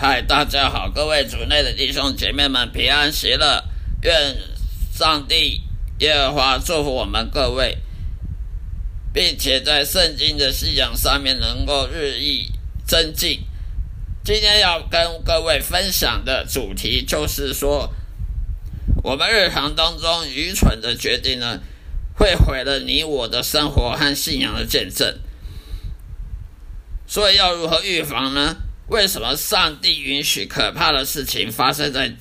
嗨，大家好，各位主内的弟兄姐妹们平安喜乐，愿上帝耶和华祝福我们各位，并且在圣经的信仰上面能够日益增进。今天要跟各位分享的主题就是说，我们日常当中愚蠢的决定呢，会毁了你我的生活和信仰的见证。所以要如何预防呢？为什么上帝允许可怕的事情发生在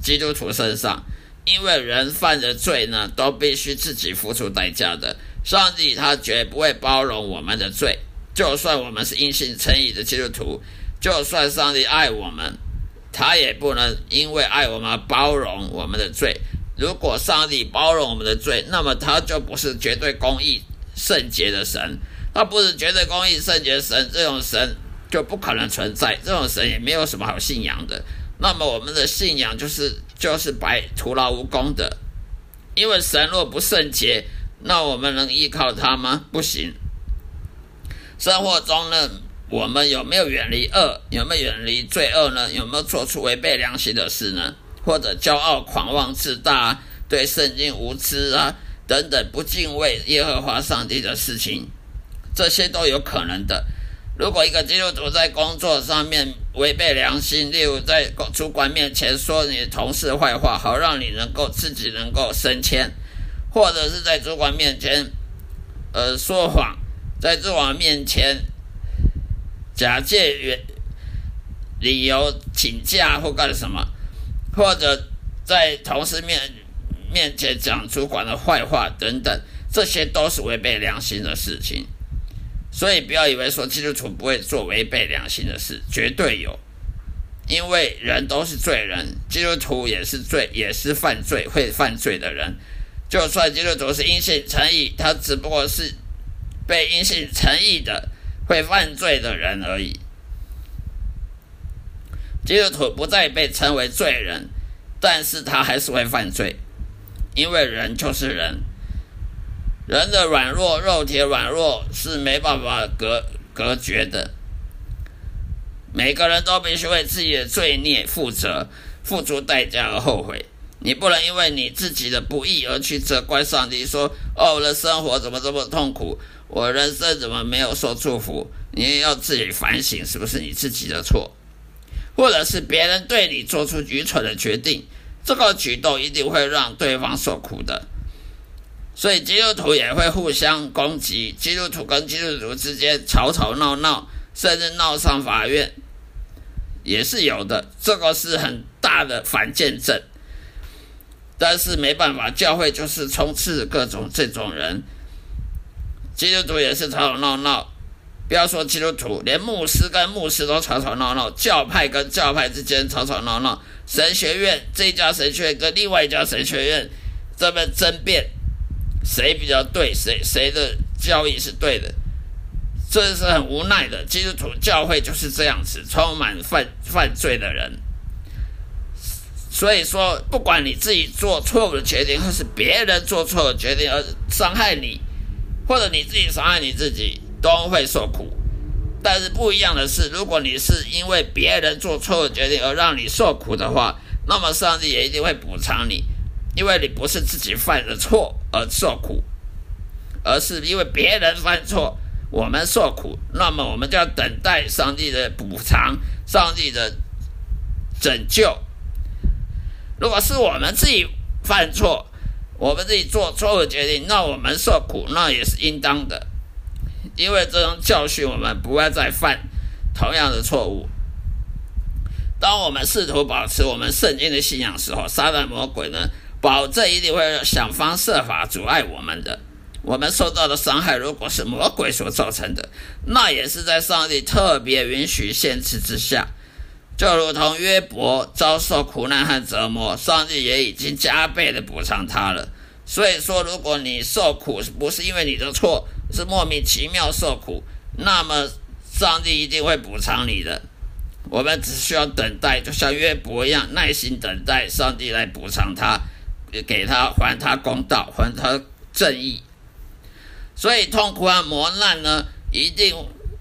基督徒身上？因为人犯的罪呢，都必须自己付出代价的。上帝他绝不会包容我们的罪，就算我们是因信称义的基督徒，就算上帝爱我们，他也不能因为爱我们包容我们的罪。如果上帝包容我们的罪，那么他就不是绝对公义圣洁的神，他不是绝对公义圣洁神，这种神。就不可能存在这种神，也没有什么好信仰的。那么我们的信仰就是就是白徒劳无功的，因为神若不圣洁，那我们能依靠他吗？不行。生活中呢，我们有没有远离恶？有没有远离罪恶呢？有没有做出违背良心的事呢？或者骄傲、狂妄、自大，对圣经无知啊等等不敬畏耶和华上帝的事情，这些都有可能的。如果一个基督徒在工作上面违背良心，例如在主管面前说你同事坏话，好让你能够自己能够升迁，或者是在主管面前呃说谎，在主管面前假借原理由请假或干什么，或者在同事面面前讲主管的坏话等等，这些都是违背良心的事情。所以不要以为说基督徒不会做违背良心的事，绝对有，因为人都是罪人，基督徒也是罪，也是犯罪会犯罪的人。就算基督徒是因信诚意，他只不过是被因信诚意的会犯罪的人而已。基督徒不再被称为罪人，但是他还是会犯罪，因为人就是人。人的软弱，肉体软弱是没办法隔隔绝的。每个人都必须为自己的罪孽负责，付出代价而后悔。你不能因为你自己的不义而去责怪上帝，说：“哦，我的生活怎么这么痛苦？我人生怎么没有受祝福？”你也要自己反省，是不是你自己的错，或者是别人对你做出愚蠢的决定？这个举动一定会让对方受苦的。所以基督徒也会互相攻击，基督徒跟基督徒之间吵吵闹闹，甚至闹上法院，也是有的。这个是很大的反见证。但是没办法，教会就是充斥各种这种人。基督徒也是吵吵闹闹，不要说基督徒，连牧师跟牧师都吵吵闹闹，教派跟教派之间吵吵闹闹，神学院这家神学院跟另外一家神学院这么争辩。谁比较对？谁谁的教义是对的？这是很无奈的。基督徒教会就是这样子，充满犯犯罪的人。所以说，不管你自己做错误的决定，或是别人做错的决定而伤害你，或者你自己伤害你自己，都会受苦。但是不一样的是，如果你是因为别人做错的决定而让你受苦的话，那么上帝也一定会补偿你。因为你不是自己犯的错而受苦，而是因为别人犯错，我们受苦，那么我们就要等待上帝的补偿，上帝的拯救。如果是我们自己犯错，我们自己做错误决定，那我们受苦，那也是应当的，因为这种教训我们不会再犯同样的错误。当我们试图保持我们圣经的信仰时候，撒旦魔鬼呢？保证一定会想方设法阻碍我们的。我们受到的伤害，如果是魔鬼所造成的，那也是在上帝特别允许限制之下。就如同约伯遭受苦难和折磨，上帝也已经加倍的补偿他了。所以说，如果你受苦不是因为你的错，是莫名其妙受苦，那么上帝一定会补偿你的。我们只需要等待，就像约伯一样，耐心等待上帝来补偿他。给他还他公道，还他正义。所以痛苦和磨难呢，一定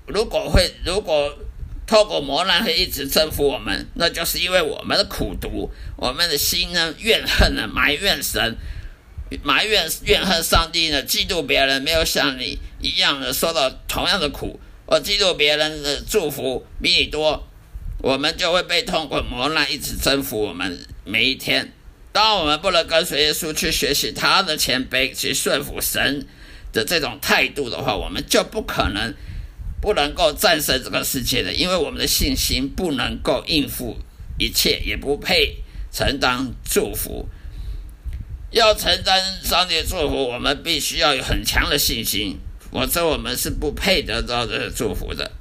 如果会如果透过磨难会一直征服我们，那就是因为我们的苦读，我们的心呢怨恨呢埋怨神，埋怨怨恨上帝呢，嫉妒别人没有像你一样的受到同样的苦，我嫉妒别人的祝福比你多，我们就会被痛苦磨难一直征服我们每一天。当我们不能跟随耶稣去学习他的谦卑，去顺服神的这种态度的话，我们就不可能不能够战胜这个世界的，因为我们的信心不能够应付一切，也不配承担祝福。要承担上帝的祝福，我们必须要有很强的信心，否则我们是不配得到这祝福的。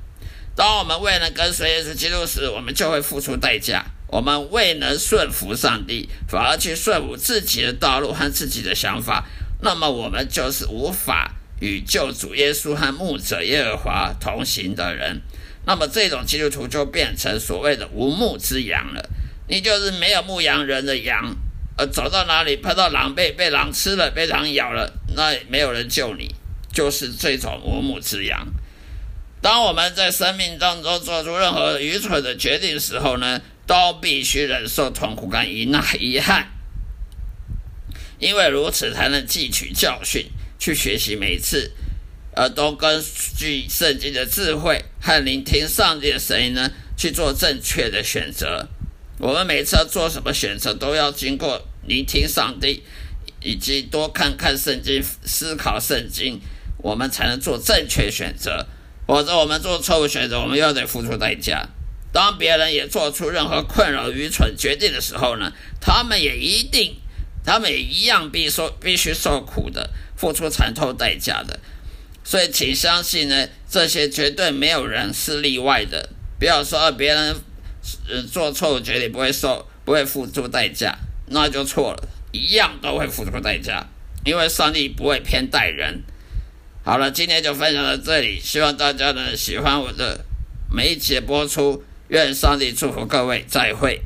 当我们未能跟随耶稣基督时，我们就会付出代价。我们未能顺服上帝，反而去顺服自己的道路和自己的想法，那么我们就是无法与救主耶稣和牧者耶和华同行的人。那么这种基督徒就变成所谓的无牧之羊了。你就是没有牧羊人的羊，呃，走到哪里碰到狼被被狼吃了，被狼咬了，那也没有人救你，就是这种无牧之羊。当我们在生命当中做出任何愚蠢的决定的时候呢？都必须忍受痛苦跟遗那遗憾，因为如此才能汲取教训，去学习每次，呃，都根据圣经的智慧和聆听上帝的声音呢，去做正确的选择。我们每次要做什么选择，都要经过聆听上帝，以及多看看圣经，思考圣经，我们才能做正确选择。否则，我们做错误选择，我们又得付出代价。当别人也做出任何困扰、愚蠢决定的时候呢，他们也一定，他们也一样必受必须受苦的，付出惨痛代价的。所以，请相信呢，这些绝对没有人是例外的。不要说别人呃做错误决定不会受不会付出代价，那就错了，一样都会付出代价，因为上帝不会偏待人。好了，今天就分享到这里，希望大家呢喜欢我的每一节播出。愿上帝祝福各位，再会。